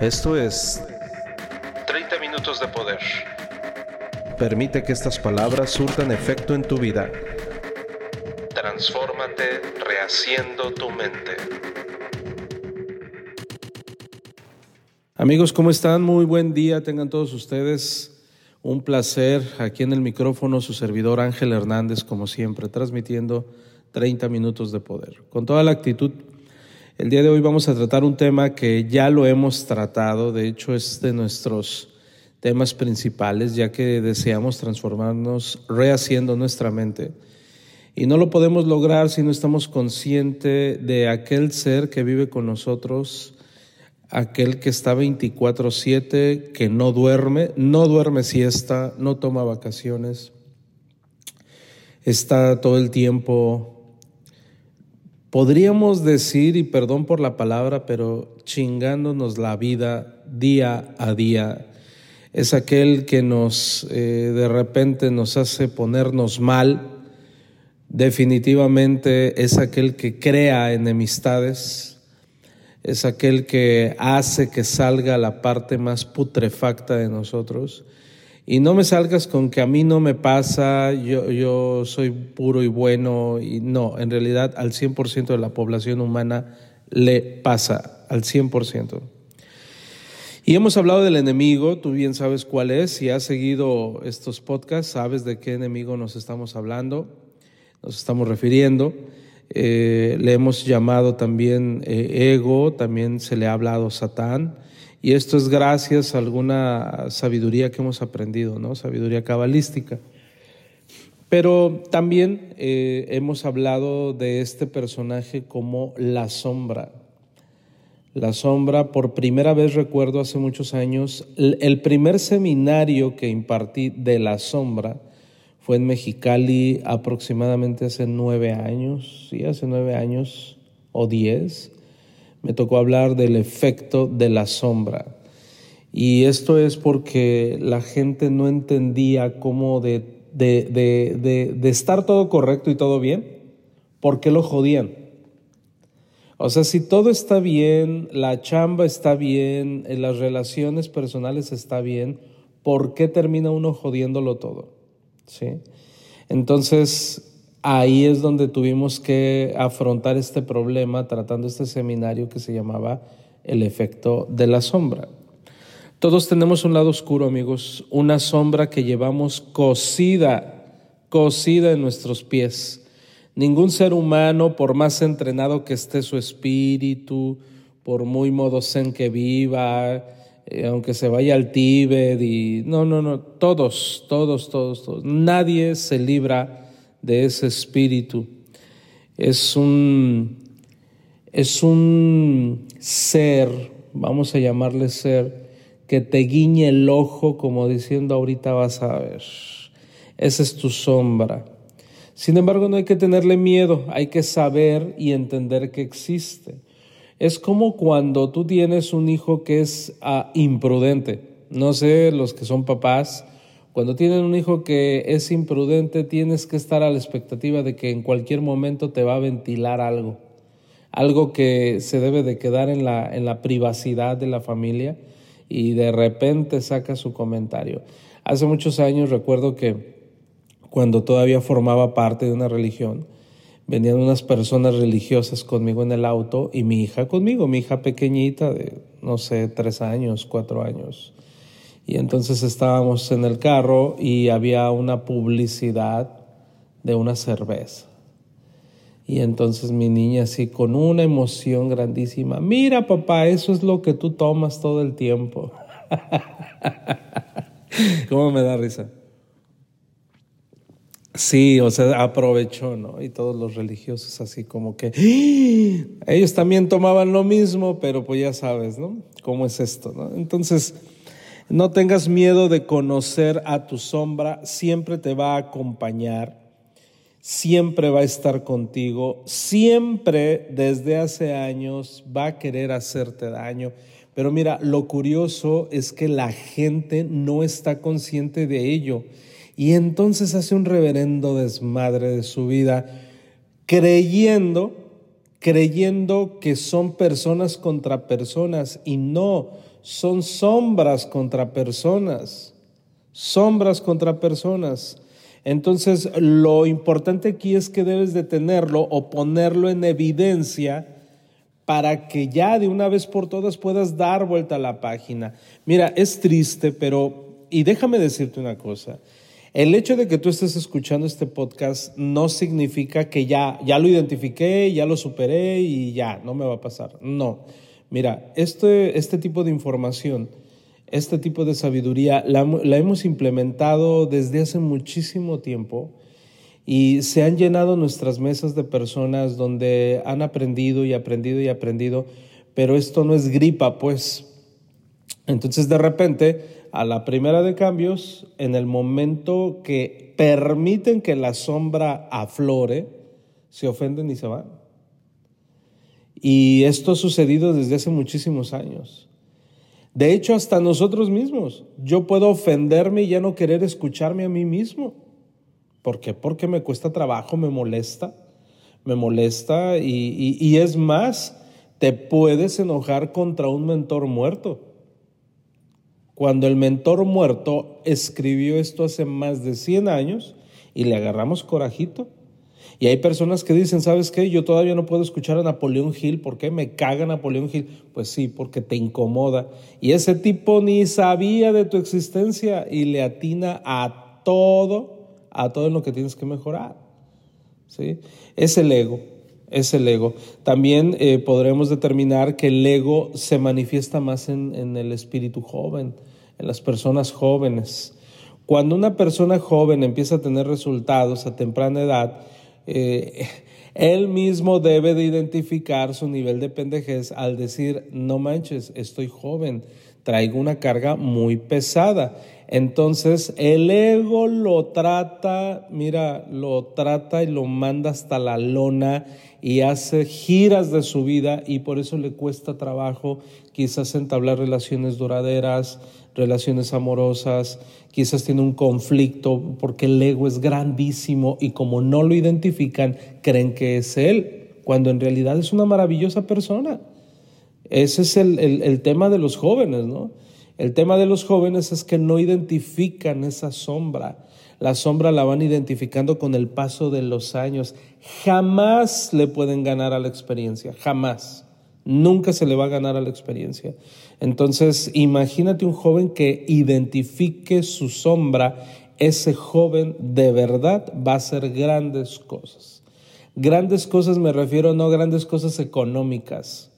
Esto es 30 minutos de poder. Permite que estas palabras surtan efecto en tu vida. Transfórmate rehaciendo tu mente. Amigos, ¿cómo están? Muy buen día, tengan todos ustedes. Un placer aquí en el micrófono, su servidor Ángel Hernández, como siempre, transmitiendo 30 minutos de poder. Con toda la actitud el día de hoy vamos a tratar un tema que ya lo hemos tratado, de hecho es de nuestros temas principales, ya que deseamos transformarnos rehaciendo nuestra mente. Y no lo podemos lograr si no estamos conscientes de aquel ser que vive con nosotros, aquel que está 24/7, que no duerme, no duerme siesta, no toma vacaciones, está todo el tiempo podríamos decir, y perdón por la palabra, pero chingándonos la vida día a día. Es aquel que nos eh, de repente nos hace ponernos mal. Definitivamente es aquel que crea enemistades. Es aquel que hace que salga la parte más putrefacta de nosotros y no me salgas con que a mí no me pasa, yo, yo soy puro y bueno, y no, en realidad al 100% de la población humana le pasa, al 100%. Y hemos hablado del enemigo, tú bien sabes cuál es, si has seguido estos podcasts, sabes de qué enemigo nos estamos hablando, nos estamos refiriendo. Eh, le hemos llamado también eh, ego, también se le ha hablado Satán. Y esto es gracias a alguna sabiduría que hemos aprendido, ¿no? Sabiduría cabalística. Pero también eh, hemos hablado de este personaje como la sombra. La sombra, por primera vez recuerdo hace muchos años, el primer seminario que impartí de la sombra fue en Mexicali aproximadamente hace nueve años, sí, hace nueve años o diez me tocó hablar del efecto de la sombra. Y esto es porque la gente no entendía cómo de, de, estar todo correcto y todo bien, ¿por qué lo jodían? O sea, si todo está bien, la chamba está bien, las relaciones personales está bien, ¿por qué termina uno jodiéndolo todo? ¿Sí? Entonces, ahí es donde tuvimos que afrontar este problema tratando este seminario que se llamaba el efecto de la sombra. Todos tenemos un lado oscuro, amigos, una sombra que llevamos cosida, cosida en nuestros pies. Ningún ser humano, por más entrenado que esté su espíritu, por muy modo zen que viva, eh, aunque se vaya al Tíbet y no, no, no, todos, todos, todos, todos. Nadie se libra de ese espíritu. Es un, es un ser, vamos a llamarle ser, que te guiñe el ojo como diciendo ahorita vas a ver. Esa es tu sombra. Sin embargo, no hay que tenerle miedo, hay que saber y entender que existe. Es como cuando tú tienes un hijo que es ah, imprudente. No sé, los que son papás, cuando tienen un hijo que es imprudente, tienes que estar a la expectativa de que en cualquier momento te va a ventilar algo, algo que se debe de quedar en la, en la privacidad de la familia y de repente saca su comentario. Hace muchos años recuerdo que cuando todavía formaba parte de una religión, venían unas personas religiosas conmigo en el auto y mi hija conmigo, mi hija pequeñita de, no sé, tres años, cuatro años. Y entonces estábamos en el carro y había una publicidad de una cerveza. Y entonces mi niña así con una emoción grandísima, mira papá, eso es lo que tú tomas todo el tiempo. ¿Cómo me da risa? Sí, o sea, aprovechó, ¿no? Y todos los religiosos así como que ¡Ah!". ellos también tomaban lo mismo, pero pues ya sabes, ¿no? ¿Cómo es esto, no? Entonces, no tengas miedo de conocer a tu sombra, siempre te va a acompañar, siempre va a estar contigo, siempre desde hace años va a querer hacerte daño. Pero mira, lo curioso es que la gente no está consciente de ello y entonces hace un reverendo desmadre de su vida creyendo creyendo que son personas contra personas y no, son sombras contra personas, sombras contra personas. Entonces, lo importante aquí es que debes de tenerlo o ponerlo en evidencia para que ya de una vez por todas puedas dar vuelta a la página. Mira, es triste, pero, y déjame decirte una cosa, el hecho de que tú estés escuchando este podcast no significa que ya, ya lo identifiqué, ya lo superé y ya, no me va a pasar. No. Mira, este, este tipo de información, este tipo de sabiduría, la, la hemos implementado desde hace muchísimo tiempo y se han llenado nuestras mesas de personas donde han aprendido y aprendido y aprendido, pero esto no es gripa, pues. Entonces de repente a la primera de cambios, en el momento que permiten que la sombra aflore, se ofenden y se van. Y esto ha sucedido desde hace muchísimos años. De hecho, hasta nosotros mismos. Yo puedo ofenderme y ya no querer escucharme a mí mismo. ¿Por qué? Porque me cuesta trabajo, me molesta. Me molesta y, y es más, te puedes enojar contra un mentor muerto cuando el mentor muerto escribió esto hace más de 100 años y le agarramos corajito. Y hay personas que dicen, ¿sabes qué? Yo todavía no puedo escuchar a Napoleón Hill. ¿Por qué me caga Napoleón Hill? Pues sí, porque te incomoda. Y ese tipo ni sabía de tu existencia y le atina a todo, a todo en lo que tienes que mejorar. ¿Sí? Es el ego, es el ego. También eh, podremos determinar que el ego se manifiesta más en, en el espíritu joven en las personas jóvenes. Cuando una persona joven empieza a tener resultados a temprana edad, eh, él mismo debe de identificar su nivel de pendejez al decir, no manches, estoy joven, traigo una carga muy pesada. Entonces el ego lo trata, mira, lo trata y lo manda hasta la lona y hace giras de su vida y por eso le cuesta trabajo quizás entablar relaciones duraderas, relaciones amorosas, quizás tiene un conflicto porque el ego es grandísimo y como no lo identifican, creen que es él, cuando en realidad es una maravillosa persona. Ese es el, el tema de los jóvenes, ¿no? El tema de los jóvenes es que no identifican esa sombra. La sombra la van identificando con el paso de los años. Jamás le pueden ganar a la experiencia, jamás. Nunca se le va a ganar a la experiencia. Entonces, imagínate un joven que identifique su sombra, ese joven de verdad va a hacer grandes cosas. Grandes cosas me refiero no grandes cosas económicas,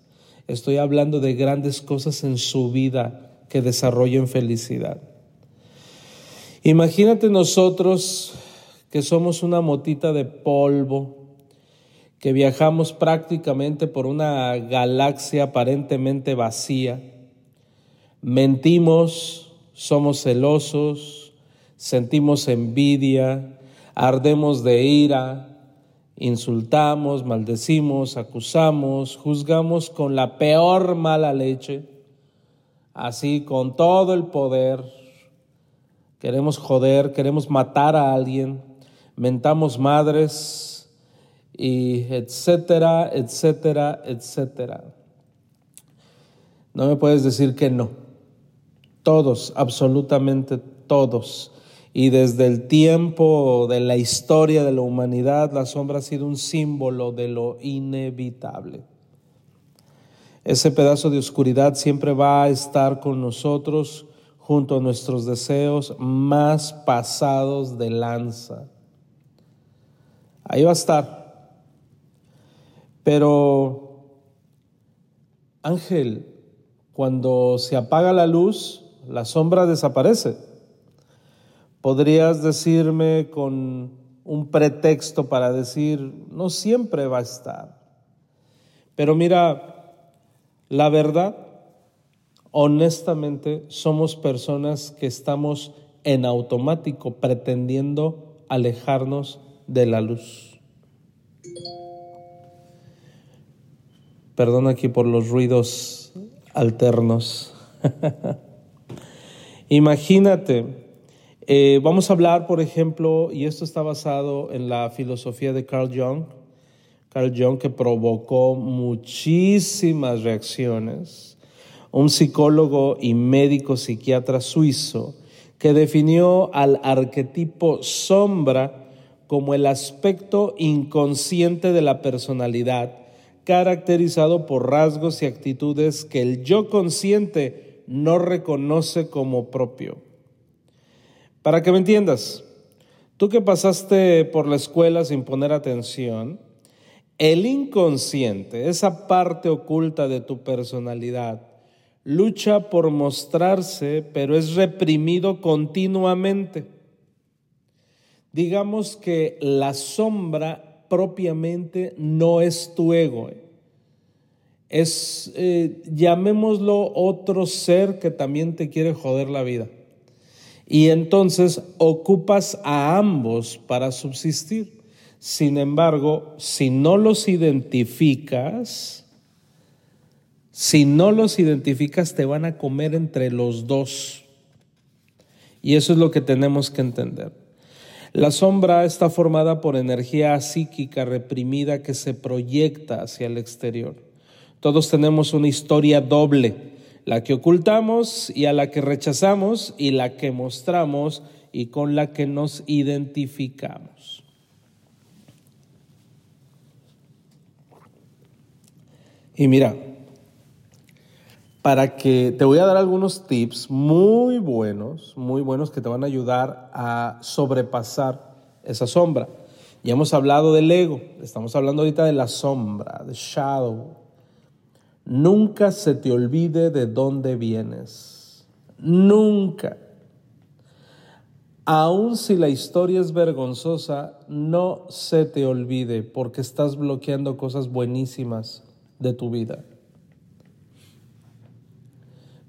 estoy hablando de grandes cosas en su vida que desarrollen felicidad. Imagínate nosotros que somos una motita de polvo, que viajamos prácticamente por una galaxia aparentemente vacía mentimos, somos celosos, sentimos envidia, ardemos de ira, insultamos, maldecimos, acusamos, juzgamos con la peor mala leche, así con todo el poder. Queremos joder, queremos matar a alguien, mentamos madres y etcétera, etcétera, etcétera. No me puedes decir que no. Todos, absolutamente todos. Y desde el tiempo de la historia de la humanidad, la sombra ha sido un símbolo de lo inevitable. Ese pedazo de oscuridad siempre va a estar con nosotros junto a nuestros deseos más pasados de lanza. Ahí va a estar. Pero, Ángel, cuando se apaga la luz, la sombra desaparece. Podrías decirme con un pretexto para decir, no siempre va a estar. Pero mira, la verdad, honestamente, somos personas que estamos en automático pretendiendo alejarnos de la luz. Perdón aquí por los ruidos alternos. Imagínate, eh, vamos a hablar, por ejemplo, y esto está basado en la filosofía de Carl Jung. Carl Jung, que provocó muchísimas reacciones, un psicólogo y médico psiquiatra suizo que definió al arquetipo sombra como el aspecto inconsciente de la personalidad, caracterizado por rasgos y actitudes que el yo consciente no reconoce como propio. Para que me entiendas, tú que pasaste por la escuela sin poner atención, el inconsciente, esa parte oculta de tu personalidad, lucha por mostrarse, pero es reprimido continuamente. Digamos que la sombra propiamente no es tu ego. ¿eh? Es, eh, llamémoslo otro ser que también te quiere joder la vida. Y entonces ocupas a ambos para subsistir. Sin embargo, si no los identificas, si no los identificas, te van a comer entre los dos. Y eso es lo que tenemos que entender. La sombra está formada por energía psíquica reprimida que se proyecta hacia el exterior. Todos tenemos una historia doble la que ocultamos y a la que rechazamos y la que mostramos y con la que nos identificamos. Y mira, para que te voy a dar algunos tips muy buenos, muy buenos que te van a ayudar a sobrepasar esa sombra. Ya hemos hablado del ego, estamos hablando ahorita de la sombra, de shadow, Nunca se te olvide de dónde vienes. Nunca. Aun si la historia es vergonzosa, no se te olvide porque estás bloqueando cosas buenísimas de tu vida.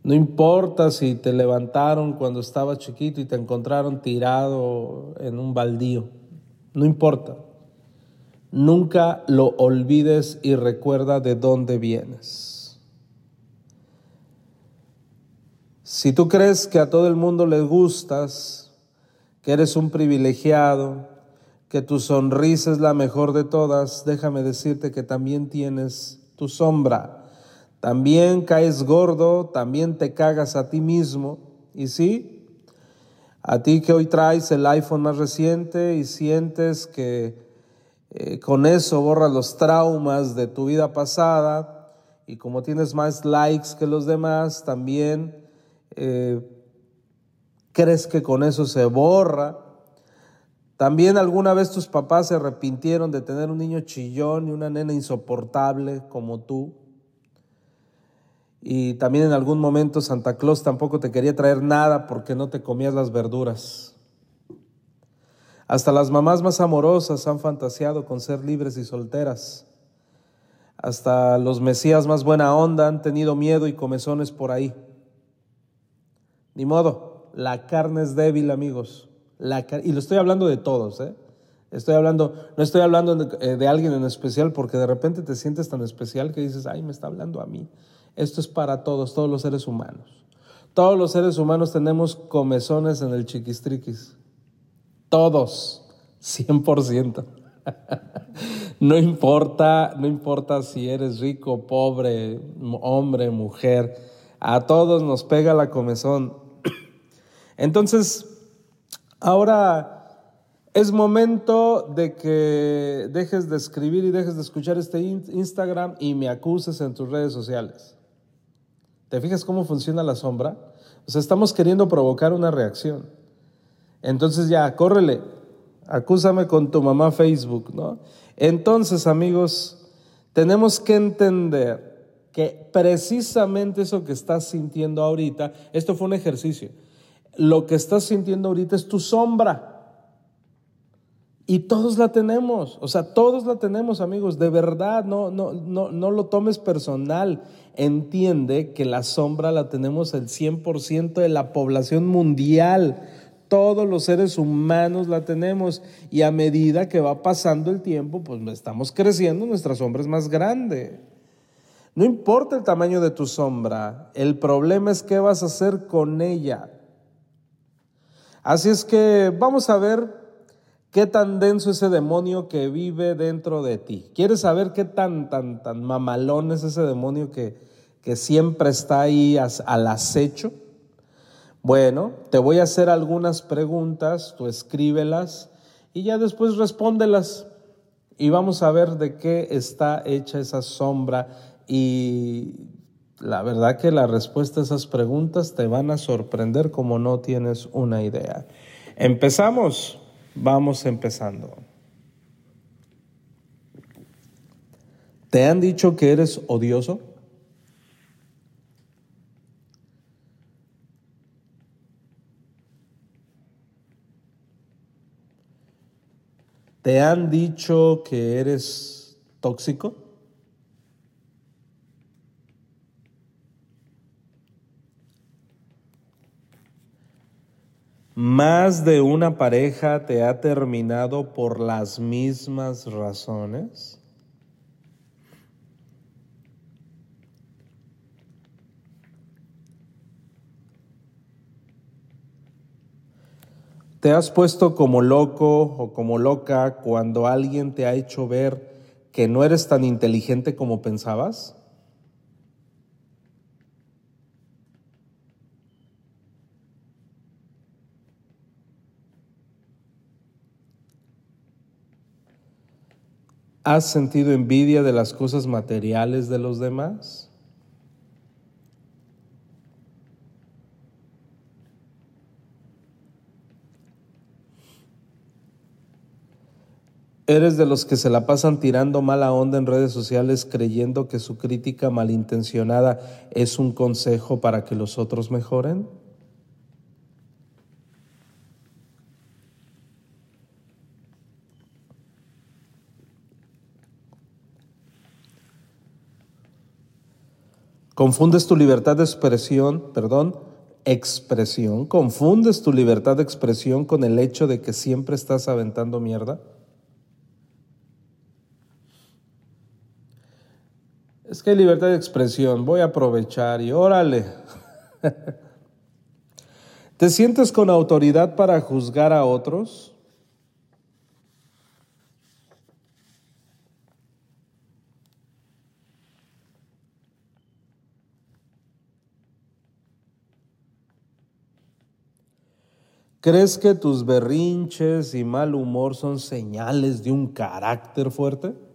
No importa si te levantaron cuando estabas chiquito y te encontraron tirado en un baldío. No importa. Nunca lo olvides y recuerda de dónde vienes. Si tú crees que a todo el mundo le gustas, que eres un privilegiado, que tu sonrisa es la mejor de todas, déjame decirte que también tienes tu sombra. También caes gordo, también te cagas a ti mismo. Y sí, a ti que hoy traes el iPhone más reciente y sientes que eh, con eso borras los traumas de tu vida pasada y como tienes más likes que los demás, también eh, crees que con eso se borra. También alguna vez tus papás se arrepintieron de tener un niño chillón y una nena insoportable como tú. Y también en algún momento Santa Claus tampoco te quería traer nada porque no te comías las verduras. Hasta las mamás más amorosas han fantaseado con ser libres y solteras. Hasta los mesías más buena onda han tenido miedo y comezones por ahí. Ni modo, la carne es débil, amigos. La y lo estoy hablando de todos, ¿eh? Estoy hablando, no estoy hablando de, eh, de, alguien en especial porque de repente te sientes tan especial que dices, ay, me está hablando a mí. Esto es para todos, todos los seres humanos. Todos los seres humanos tenemos comezones en el chiquistriquis. Todos, 100%. No importa, no importa si eres rico, pobre, hombre, mujer, a todos nos pega la comezón. Entonces, ahora es momento de que dejes de escribir y dejes de escuchar este Instagram y me acuses en tus redes sociales. ¿Te fijas cómo funciona la sombra? O sea, estamos queriendo provocar una reacción. Entonces ya, córrele, acúsame con tu mamá Facebook, ¿no? Entonces, amigos, tenemos que entender que precisamente eso que estás sintiendo ahorita, esto fue un ejercicio, lo que estás sintiendo ahorita es tu sombra. Y todos la tenemos, o sea, todos la tenemos, amigos, de verdad, no, no, no, no lo tomes personal. Entiende que la sombra la tenemos el 100% de la población mundial. Todos los seres humanos la tenemos y a medida que va pasando el tiempo, pues estamos creciendo, nuestra sombra es más grande. No importa el tamaño de tu sombra, el problema es qué vas a hacer con ella. Así es que vamos a ver ¿Qué tan denso ese demonio que vive dentro de ti? ¿Quieres saber qué tan, tan, tan mamalón es ese demonio que, que siempre está ahí al acecho? Bueno, te voy a hacer algunas preguntas, tú escríbelas y ya después respóndelas. Y vamos a ver de qué está hecha esa sombra. Y la verdad que la respuesta a esas preguntas te van a sorprender como no tienes una idea. Empezamos. Vamos empezando. ¿Te han dicho que eres odioso? ¿Te han dicho que eres tóxico? ¿Más de una pareja te ha terminado por las mismas razones? ¿Te has puesto como loco o como loca cuando alguien te ha hecho ver que no eres tan inteligente como pensabas? ¿Has sentido envidia de las cosas materiales de los demás? ¿Eres de los que se la pasan tirando mala onda en redes sociales creyendo que su crítica malintencionada es un consejo para que los otros mejoren? Confundes tu libertad de expresión, perdón, expresión, confundes tu libertad de expresión con el hecho de que siempre estás aventando mierda. Es que hay libertad de expresión, voy a aprovechar y órale. ¿Te sientes con autoridad para juzgar a otros? ¿Crees que tus berrinches y mal humor son señales de un carácter fuerte?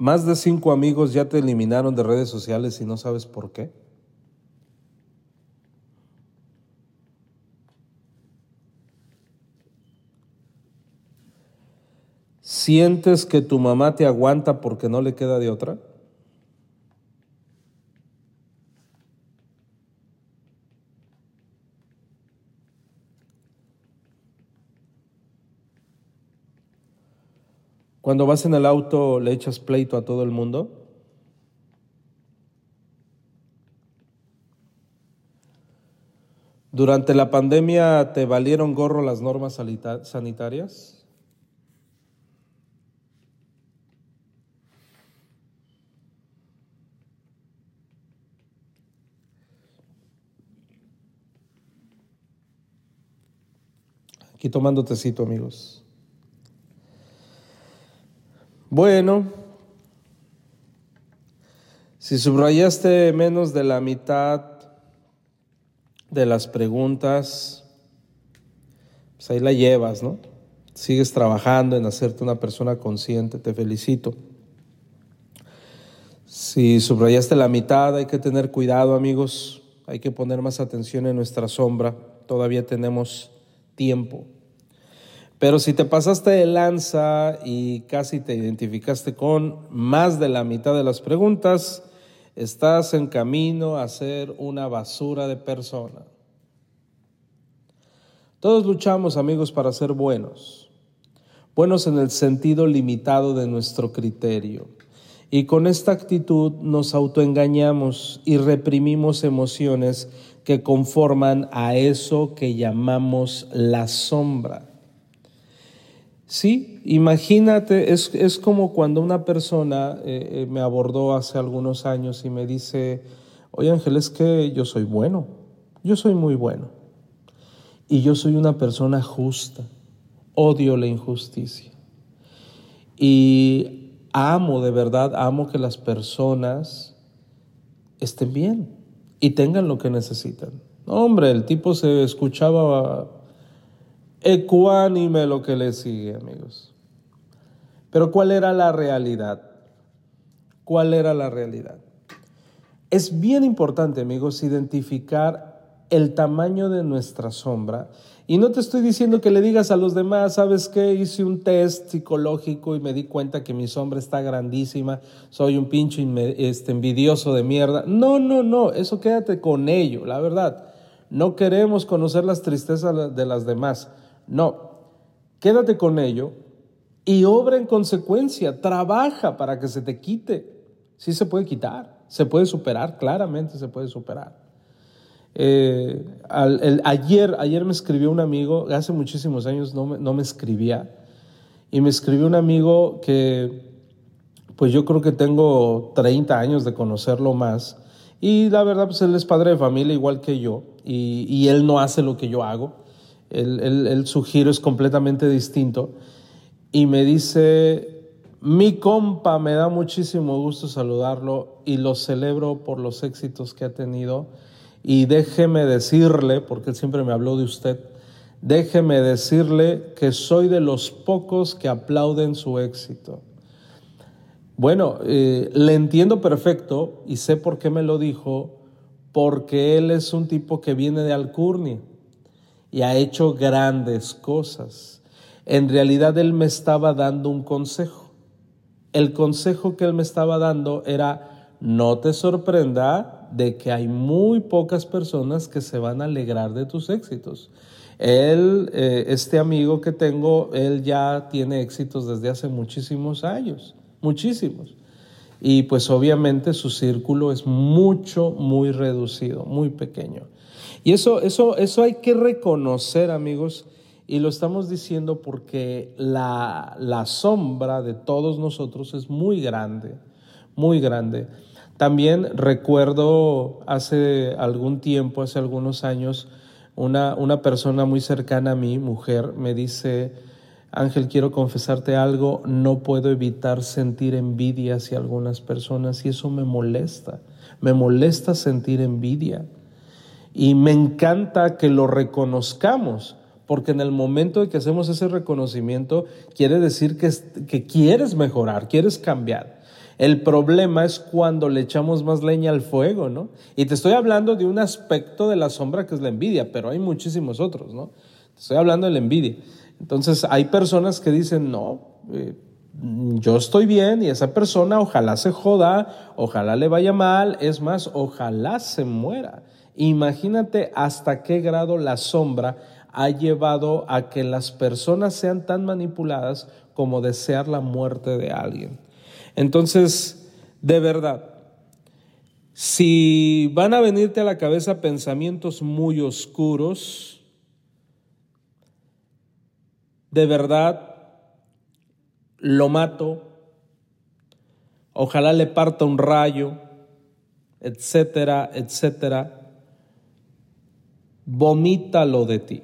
Más de cinco amigos ya te eliminaron de redes sociales y no sabes por qué. ¿Sientes que tu mamá te aguanta porque no le queda de otra? Cuando vas en el auto le echas pleito a todo el mundo. Durante la pandemia te valieron gorro las normas sanitarias. Aquí tomando tecito, amigos. Bueno, si subrayaste menos de la mitad de las preguntas, pues ahí la llevas, ¿no? Sigues trabajando en hacerte una persona consciente, te felicito. Si subrayaste la mitad, hay que tener cuidado, amigos, hay que poner más atención en nuestra sombra, todavía tenemos tiempo. Pero si te pasaste de lanza y casi te identificaste con más de la mitad de las preguntas, estás en camino a ser una basura de persona. Todos luchamos, amigos, para ser buenos. Buenos en el sentido limitado de nuestro criterio. Y con esta actitud nos autoengañamos y reprimimos emociones que conforman a eso que llamamos la sombra. Sí, imagínate, es, es como cuando una persona eh, eh, me abordó hace algunos años y me dice, oye Ángel, es que yo soy bueno, yo soy muy bueno y yo soy una persona justa, odio la injusticia y amo de verdad, amo que las personas estén bien y tengan lo que necesitan. Hombre, el tipo se escuchaba ecuánime lo que le sigue, amigos. Pero ¿cuál era la realidad? ¿Cuál era la realidad? Es bien importante, amigos, identificar el tamaño de nuestra sombra. Y no te estoy diciendo que le digas a los demás, ¿sabes qué? Hice un test psicológico y me di cuenta que mi sombra está grandísima, soy un pinche este, envidioso de mierda. No, no, no, eso quédate con ello, la verdad. No queremos conocer las tristezas de las demás. No, quédate con ello y obra en consecuencia, trabaja para que se te quite. Sí se puede quitar, se puede superar, claramente se puede superar. Eh, ayer, ayer me escribió un amigo, hace muchísimos años no me, no me escribía, y me escribió un amigo que, pues yo creo que tengo 30 años de conocerlo más, y la verdad, pues él es padre de familia igual que yo, y, y él no hace lo que yo hago él, su giro es completamente distinto. Y me dice, mi compa, me da muchísimo gusto saludarlo y lo celebro por los éxitos que ha tenido. Y déjeme decirle, porque él siempre me habló de usted, déjeme decirle que soy de los pocos que aplauden su éxito. Bueno, eh, le entiendo perfecto y sé por qué me lo dijo, porque él es un tipo que viene de Alcurnia y ha hecho grandes cosas. En realidad Él me estaba dando un consejo. El consejo que Él me estaba dando era, no te sorprenda de que hay muy pocas personas que se van a alegrar de tus éxitos. Él, eh, este amigo que tengo, él ya tiene éxitos desde hace muchísimos años, muchísimos. Y pues obviamente su círculo es mucho, muy reducido, muy pequeño. Y eso, eso, eso hay que reconocer, amigos, y lo estamos diciendo porque la, la sombra de todos nosotros es muy grande, muy grande. También recuerdo hace algún tiempo, hace algunos años, una, una persona muy cercana a mí, mujer, me dice, Ángel, quiero confesarte algo, no puedo evitar sentir envidia hacia algunas personas y eso me molesta, me molesta sentir envidia. Y me encanta que lo reconozcamos, porque en el momento de que hacemos ese reconocimiento, quiere decir que, que quieres mejorar, quieres cambiar. El problema es cuando le echamos más leña al fuego, ¿no? Y te estoy hablando de un aspecto de la sombra que es la envidia, pero hay muchísimos otros, ¿no? Te estoy hablando de la envidia. Entonces hay personas que dicen, no, eh, yo estoy bien y esa persona ojalá se joda, ojalá le vaya mal, es más, ojalá se muera. Imagínate hasta qué grado la sombra ha llevado a que las personas sean tan manipuladas como desear la muerte de alguien. Entonces, de verdad, si van a venirte a la cabeza pensamientos muy oscuros, de verdad, lo mato, ojalá le parta un rayo, etcétera, etcétera vomítalo de ti.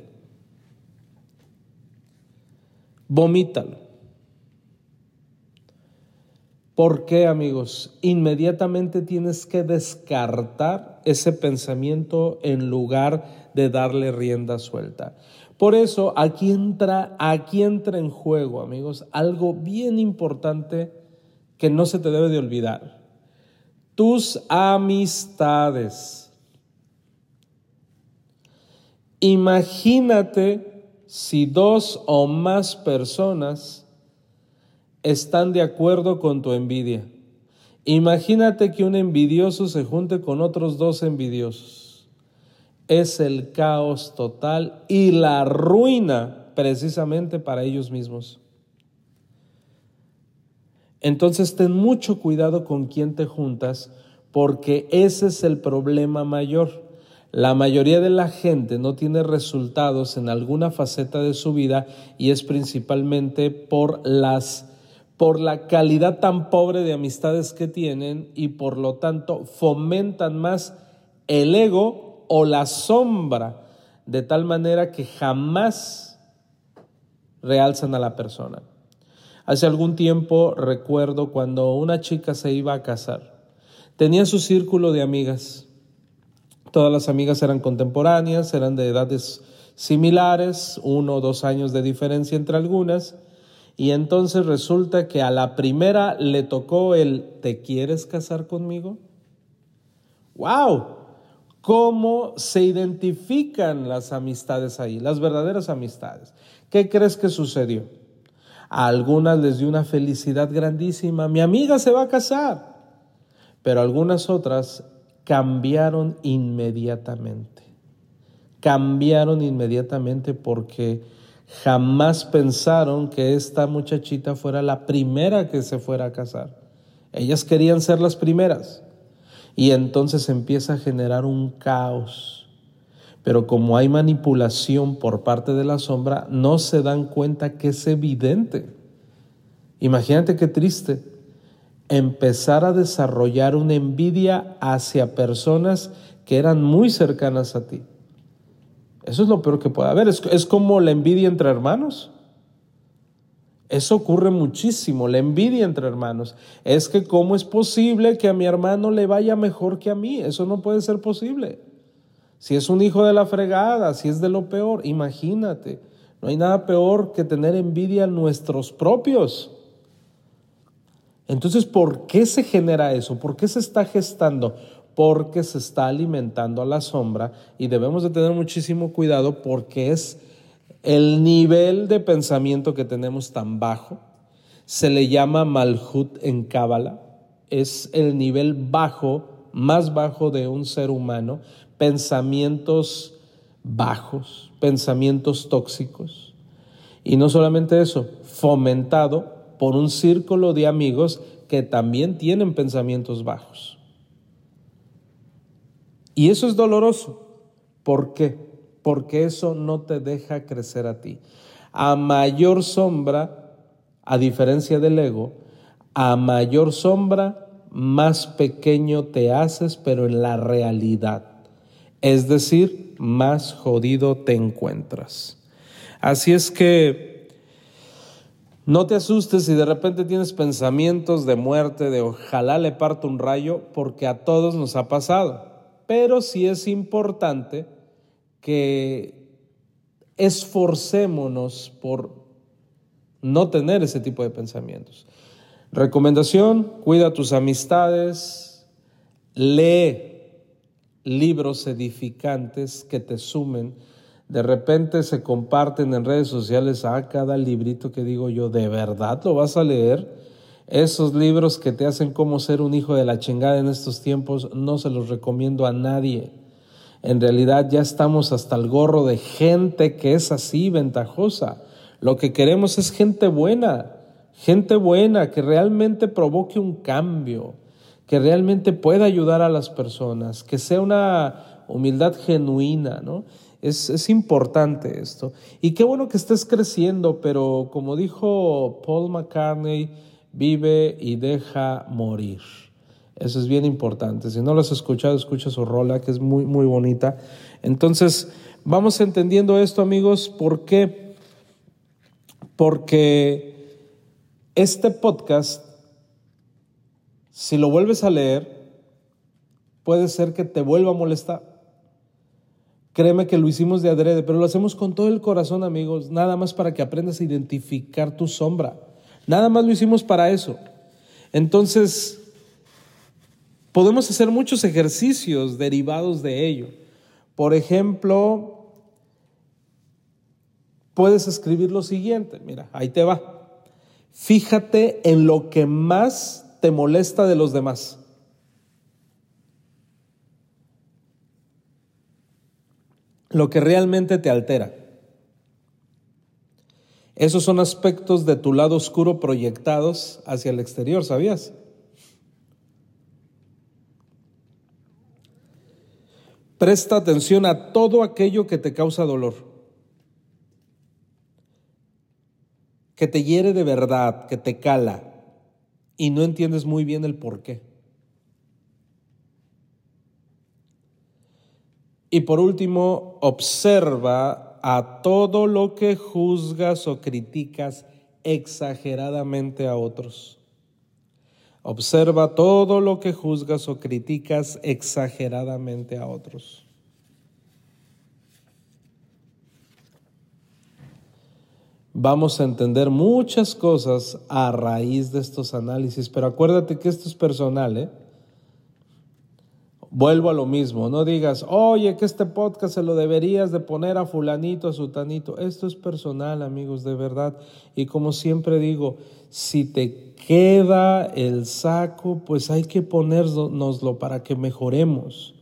Vomítalo. ¿Por qué, amigos? Inmediatamente tienes que descartar ese pensamiento en lugar de darle rienda suelta. Por eso aquí entra, aquí entra en juego, amigos, algo bien importante que no se te debe de olvidar. Tus amistades. Imagínate si dos o más personas están de acuerdo con tu envidia. Imagínate que un envidioso se junte con otros dos envidiosos. Es el caos total y la ruina precisamente para ellos mismos. Entonces ten mucho cuidado con quién te juntas porque ese es el problema mayor La mayoría de la gente no tiene resultados en alguna faceta de su vida y es principalmente por las por la calidad tan pobre de amistades que tienen y por lo tanto fomentan más el ego o la sombra de tal manera que jamás realzan a la persona. Hace algún tiempo recuerdo cuando una chica se iba a casar. Tenía su círculo de amigas. Todas las amigas eran contemporáneas, eran de edades similares, uno o dos años de diferencia entre algunas. Y entonces resulta que a la primera le tocó el ¿te quieres casar conmigo? ¡Wow! ¿Cómo se identifican las amistades ahí, las verdaderas amistades? ¿Qué crees que sucedió? A algunas les dio una felicidad grandísima. Mi amiga se va a casar. Pero algunas otras cambiaron inmediatamente. Cambiaron inmediatamente porque jamás pensaron que esta muchachita fuera la primera que se fuera a casar. Ellas querían ser las primeras. Y entonces empieza a generar un caos. Pero como hay manipulación por parte de la sombra, no se dan cuenta que es evidente. Imagínate qué triste empezar a desarrollar una envidia hacia personas que eran muy cercanas a ti. Eso es lo peor que puede haber. Es, como la envidia entre hermanos. Eso ocurre muchísimo, la envidia entre hermanos. Es que cómo es posible que a mi hermano le vaya mejor que a mí. Eso no puede ser posible. Si es un hijo de la fregada, si es de lo peor, imagínate. No hay nada peor que tener envidia a nuestros propios. Entonces, ¿por qué se genera eso? ¿Por qué se está gestando? porque se está alimentando a la sombra y debemos de tener muchísimo cuidado porque es el nivel de pensamiento que tenemos tan bajo. Se le llama malhut en Cábala. Es el nivel bajo, más bajo de un ser humano. Pensamientos bajos, pensamientos tóxicos. Y no solamente eso, fomentado por un círculo de amigos que también tienen pensamientos bajos. Y eso es doloroso. ¿Por qué? Porque eso no te deja crecer a ti. A mayor sombra, a diferencia del ego, a mayor sombra, más pequeño te haces, pero en la realidad. Es decir, más jodido te encuentras. Así es que no te asustes si de repente tienes pensamientos de muerte, de ojalá le parto un rayo, porque a todos nos ha pasado pero sí es importante que esforcémonos por no tener ese tipo de pensamientos. Recomendación, cuida tus amistades, lee libros edificantes que te sumen. De repente se comparten en redes sociales a ah, cada librito que digo yo, ¿de verdad lo vas a leer? Esos libros que te hacen cómo ser un hijo de la chingada en estos tiempos, no se los recomiendo a nadie. En realidad ya estamos hasta el gorro de gente que es así, ventajosa. Lo que queremos es gente buena, gente buena que realmente provoque un cambio, que realmente pueda ayudar a las personas, que sea una humildad genuina, ¿no? Es, es, importante esto. Y qué bueno que estés creciendo, pero como dijo Paul McCartney, vive y deja morir. Eso es bien importante. Si no lo has escuchado, escucha su rola, que es muy, muy bonita. Entonces, vamos entendiendo esto, amigos. ¿Por qué? Porque este podcast, si lo vuelves a leer, puede ser que te vuelva a molestar. Créeme que lo hicimos de adrede, pero lo hacemos con todo el corazón, amigos, nada más para que aprendas a identificar tu sombra. Nada más lo hicimos para eso. Entonces, podemos hacer muchos ejercicios derivados de ello. Por ejemplo, puedes escribir lo siguiente, mira, ahí te va. Fíjate en lo que más te molesta de los demás. Lo que realmente te altera. Esos son aspectos de tu lado oscuro proyectados hacia el exterior, ¿sabías? Presta atención a todo aquello que te causa dolor, que te hiere de verdad, que te cala y no entiendes muy bien el por qué. Y por último, observa a todo lo que juzgas o criticas exageradamente a otros. Observa todo lo que juzgas o criticas exageradamente a otros. Vamos a entender muchas cosas a raíz de estos análisis, pero acuérdate que esto es personal, ¿eh? Vuelvo a lo mismo, no digas, oye, que este podcast se lo deberías de poner a fulanito, a sutanito. Esto es personal, amigos, de verdad. Y como siempre digo, si te queda el saco, pues hay que ponérnoslo para que mejoremos,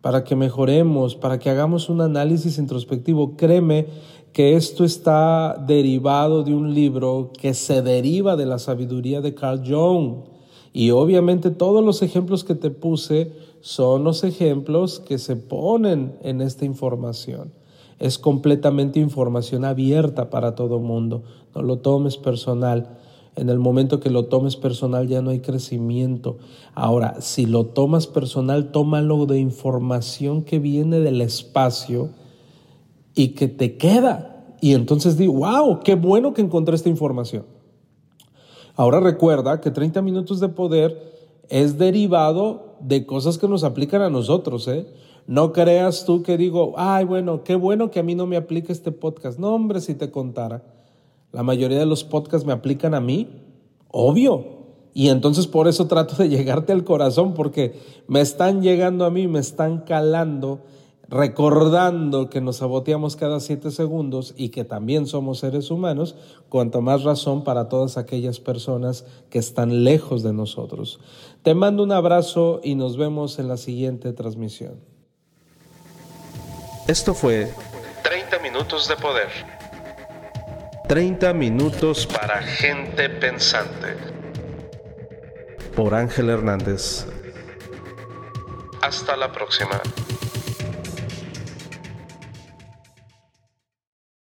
para que mejoremos, para que hagamos un análisis introspectivo. Créeme que esto está derivado de un libro que se deriva de la sabiduría de Carl Jung. Y obviamente todos los ejemplos que te puse son los ejemplos que se ponen en esta información es completamente información abierta para todo mundo. No lo tomes personal. En el momento que lo tomes personal ya no hay crecimiento. Ahora, si lo tomas personal, tómalo de información que viene del espacio y que te queda. Y entonces digo, wow, qué bueno que encontré esta información. Ahora recuerda que 30 minutos de poder es derivado de cosas que nos aplican a nosotros, ¿eh? No creas tú que digo, ay, bueno, qué bueno que a mí no me aplica este podcast. No, hombre, si te contara. La mayoría de los podcasts me aplican a mí, obvio. Y entonces por eso trato de llegarte al corazón, porque me están llegando a mí, me están calando, recordando que nos saboteamos cada siete segundos y que también somos seres humanos, cuanto más razón para todas aquellas personas que están lejos de nosotros. Te mando un abrazo y nos vemos en la siguiente transmisión. Esto fue 30 minutos de poder. 30 minutos para gente pensante. Por Ángel Hernández. Hasta la próxima.